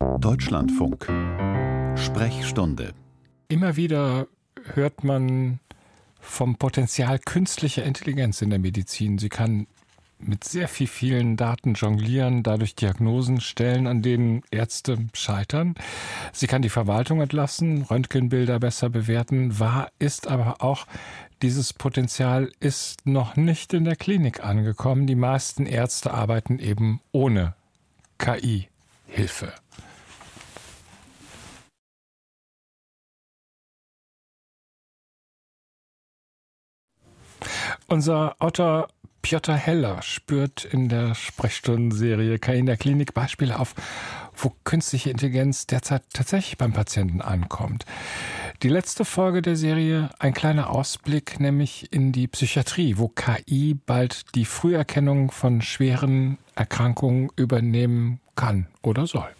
Deutschlandfunk Sprechstunde Immer wieder hört man vom Potenzial künstlicher Intelligenz in der Medizin. Sie kann mit sehr viel vielen Daten jonglieren, dadurch Diagnosen stellen, an denen Ärzte scheitern. Sie kann die Verwaltung entlassen, Röntgenbilder besser bewerten. Wahr ist aber auch, dieses Potenzial ist noch nicht in der Klinik angekommen. Die meisten Ärzte arbeiten eben ohne KI-Hilfe. Unser Autor Piotr Heller spürt in der Sprechstundenserie KI in der Klinik Beispiele auf, wo künstliche Intelligenz derzeit tatsächlich beim Patienten ankommt. Die letzte Folge der Serie ein kleiner Ausblick, nämlich in die Psychiatrie, wo KI bald die Früherkennung von schweren Erkrankungen übernehmen kann oder soll.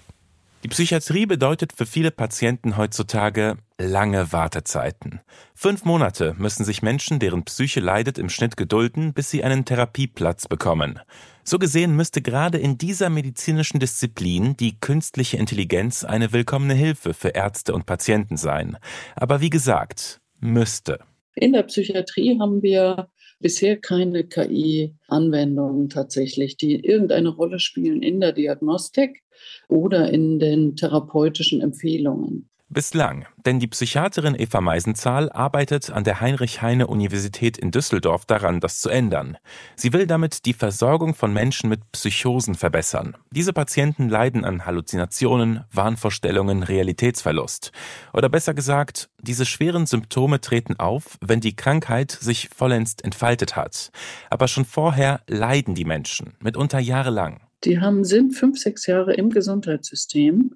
Die Psychiatrie bedeutet für viele Patienten heutzutage lange Wartezeiten. Fünf Monate müssen sich Menschen, deren Psyche leidet, im Schnitt gedulden, bis sie einen Therapieplatz bekommen. So gesehen müsste gerade in dieser medizinischen Disziplin die künstliche Intelligenz eine willkommene Hilfe für Ärzte und Patienten sein. Aber wie gesagt, müsste. In der Psychiatrie haben wir bisher keine KI-Anwendungen tatsächlich, die irgendeine Rolle spielen in der Diagnostik oder in den therapeutischen Empfehlungen. Bislang, denn die Psychiaterin Eva Meisenzahl arbeitet an der Heinrich-Heine-Universität in Düsseldorf daran, das zu ändern. Sie will damit die Versorgung von Menschen mit Psychosen verbessern. Diese Patienten leiden an Halluzinationen, Wahnvorstellungen, Realitätsverlust. Oder besser gesagt, diese schweren Symptome treten auf, wenn die Krankheit sich vollends entfaltet hat. Aber schon vorher leiden die Menschen, mitunter jahrelang. Die haben, sind fünf, sechs Jahre im Gesundheitssystem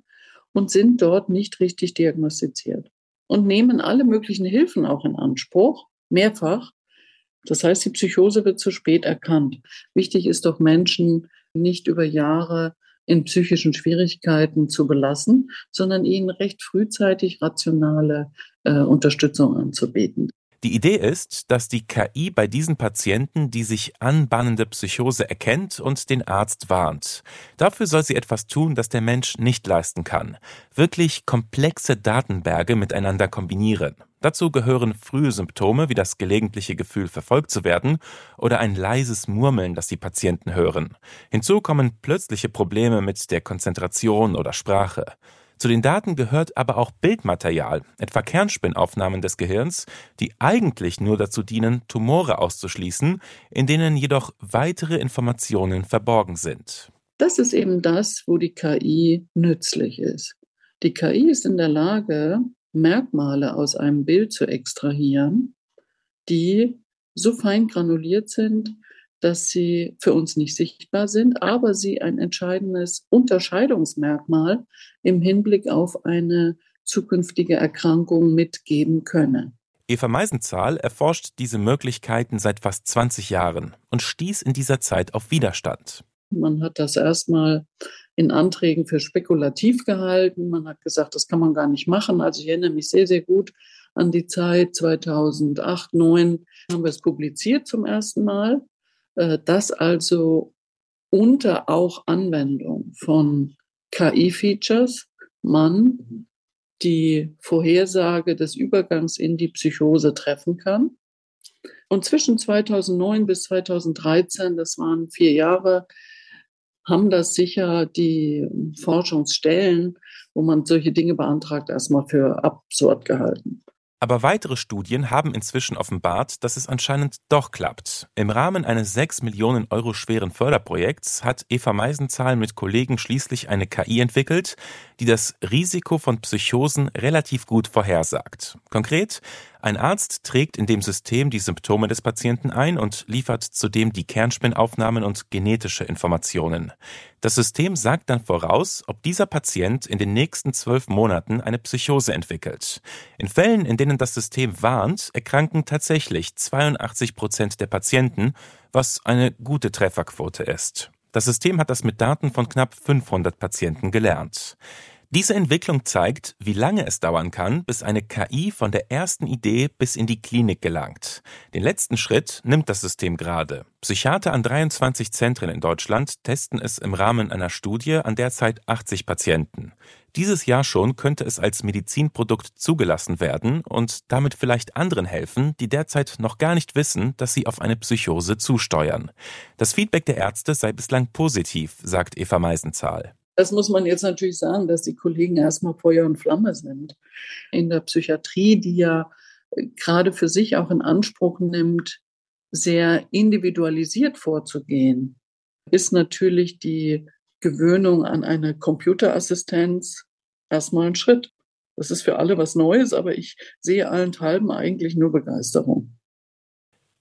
und sind dort nicht richtig diagnostiziert und nehmen alle möglichen Hilfen auch in Anspruch, mehrfach. Das heißt, die Psychose wird zu spät erkannt. Wichtig ist doch, Menschen nicht über Jahre in psychischen Schwierigkeiten zu belassen, sondern ihnen recht frühzeitig rationale äh, Unterstützung anzubieten. Die Idee ist, dass die KI bei diesen Patienten die sich anbahnende Psychose erkennt und den Arzt warnt. Dafür soll sie etwas tun, das der Mensch nicht leisten kann. Wirklich komplexe Datenberge miteinander kombinieren. Dazu gehören frühe Symptome wie das gelegentliche Gefühl, verfolgt zu werden oder ein leises Murmeln, das die Patienten hören. Hinzu kommen plötzliche Probleme mit der Konzentration oder Sprache. Zu den Daten gehört aber auch Bildmaterial, etwa Kernspinnaufnahmen des Gehirns, die eigentlich nur dazu dienen, Tumore auszuschließen, in denen jedoch weitere Informationen verborgen sind. Das ist eben das, wo die KI nützlich ist. Die KI ist in der Lage, Merkmale aus einem Bild zu extrahieren, die so fein granuliert sind, dass sie für uns nicht sichtbar sind, aber sie ein entscheidendes Unterscheidungsmerkmal im Hinblick auf eine zukünftige Erkrankung mitgeben können. Eva Meisenzahl erforscht diese Möglichkeiten seit fast 20 Jahren und stieß in dieser Zeit auf Widerstand. Man hat das erstmal in Anträgen für spekulativ gehalten. Man hat gesagt, das kann man gar nicht machen. Also ich erinnere mich sehr, sehr gut an die Zeit 2008, 2009 haben wir es publiziert zum ersten Mal. Äh, dass also unter auch Anwendung von KI-Features man die Vorhersage des Übergangs in die Psychose treffen kann. Und zwischen 2009 bis 2013, das waren vier Jahre, haben das sicher die Forschungsstellen, wo man solche Dinge beantragt, erstmal für absurd gehalten. Aber weitere Studien haben inzwischen offenbart, dass es anscheinend doch klappt. Im Rahmen eines 6 Millionen Euro schweren Förderprojekts hat Eva Meisenzahl mit Kollegen schließlich eine KI entwickelt, die das Risiko von Psychosen relativ gut vorhersagt. Konkret, ein Arzt trägt in dem System die Symptome des Patienten ein und liefert zudem die Kernspinnaufnahmen und genetische Informationen. Das System sagt dann voraus, ob dieser Patient in den nächsten zwölf Monaten eine Psychose entwickelt. In Fällen, in denen das System warnt, erkranken tatsächlich 82 Prozent der Patienten, was eine gute Trefferquote ist. Das System hat das mit Daten von knapp 500 Patienten gelernt. Diese Entwicklung zeigt, wie lange es dauern kann, bis eine KI von der ersten Idee bis in die Klinik gelangt. Den letzten Schritt nimmt das System gerade. Psychiater an 23 Zentren in Deutschland testen es im Rahmen einer Studie an derzeit 80 Patienten. Dieses Jahr schon könnte es als Medizinprodukt zugelassen werden und damit vielleicht anderen helfen, die derzeit noch gar nicht wissen, dass sie auf eine Psychose zusteuern. Das Feedback der Ärzte sei bislang positiv, sagt Eva Meisenzahl. Das muss man jetzt natürlich sagen, dass die Kollegen erstmal Feuer und Flamme sind. In der Psychiatrie, die ja äh, gerade für sich auch in Anspruch nimmt, sehr individualisiert vorzugehen, ist natürlich die Gewöhnung an eine Computerassistenz erstmal ein Schritt. Das ist für alle was Neues, aber ich sehe allenthalben eigentlich nur Begeisterung.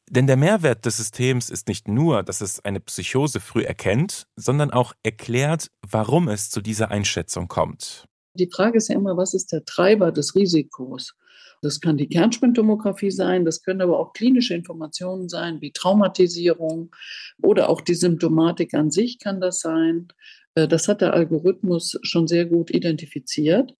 Denn der Mehrwert des Systems ist nicht nur, dass es eine Psychose früh erkennt, sondern auch erklärt, warum es zu dieser Einschätzung kommt. Die Frage ist ja immer, was ist der Treiber des Risikos? Das kann die Kernspintomographie sein, das können aber auch klinische Informationen sein, wie Traumatisierung oder auch die Symptomatik an sich kann das sein. Äh, das hat der Algorithmus schon sehr gut identifiziert.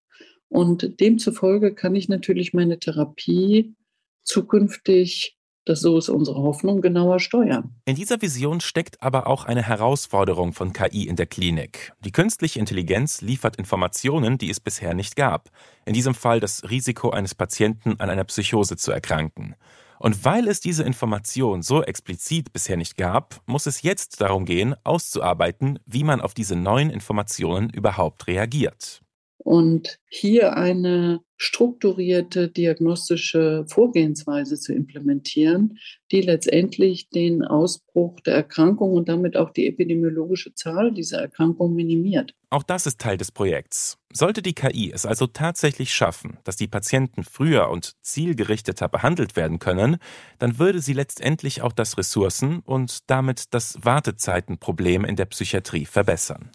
Und demzufolge kann ich natürlich meine Therapie zukünftig das so ist unsere Hoffnung, genauer steuern. In dieser Vision steckt aber auch eine Herausforderung von KI in der Klinik. Die künstliche Intelligenz liefert Informationen, die es bisher nicht gab. In diesem Fall das Risiko eines Patienten an einer Psychose zu erkranken. Und weil es diese Information so explizit bisher nicht gab, muss es jetzt darum gehen, auszuarbeiten, wie man auf diese neuen Informationen überhaupt reagiert. Und hier eine strukturierte diagnostische Vorgehensweise zu implementieren, die letztendlich den Ausbruch der Erkrankung und damit auch die epidemiologische Zahl dieser Erkrankung minimiert. Auch das ist Teil des Projekts. Sollte die KI es also tatsächlich schaffen, dass die Patienten früher und zielgerichteter behandelt werden können, dann würde sie letztendlich auch das Ressourcen und damit das Wartezeitenproblem in der Psychiatrie verbessern.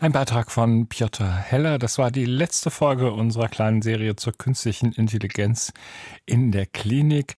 Ein Beitrag von Piotr Heller. Das war die letzte Folge unserer kleinen Serie zur künstlichen Intelligenz in der Klinik.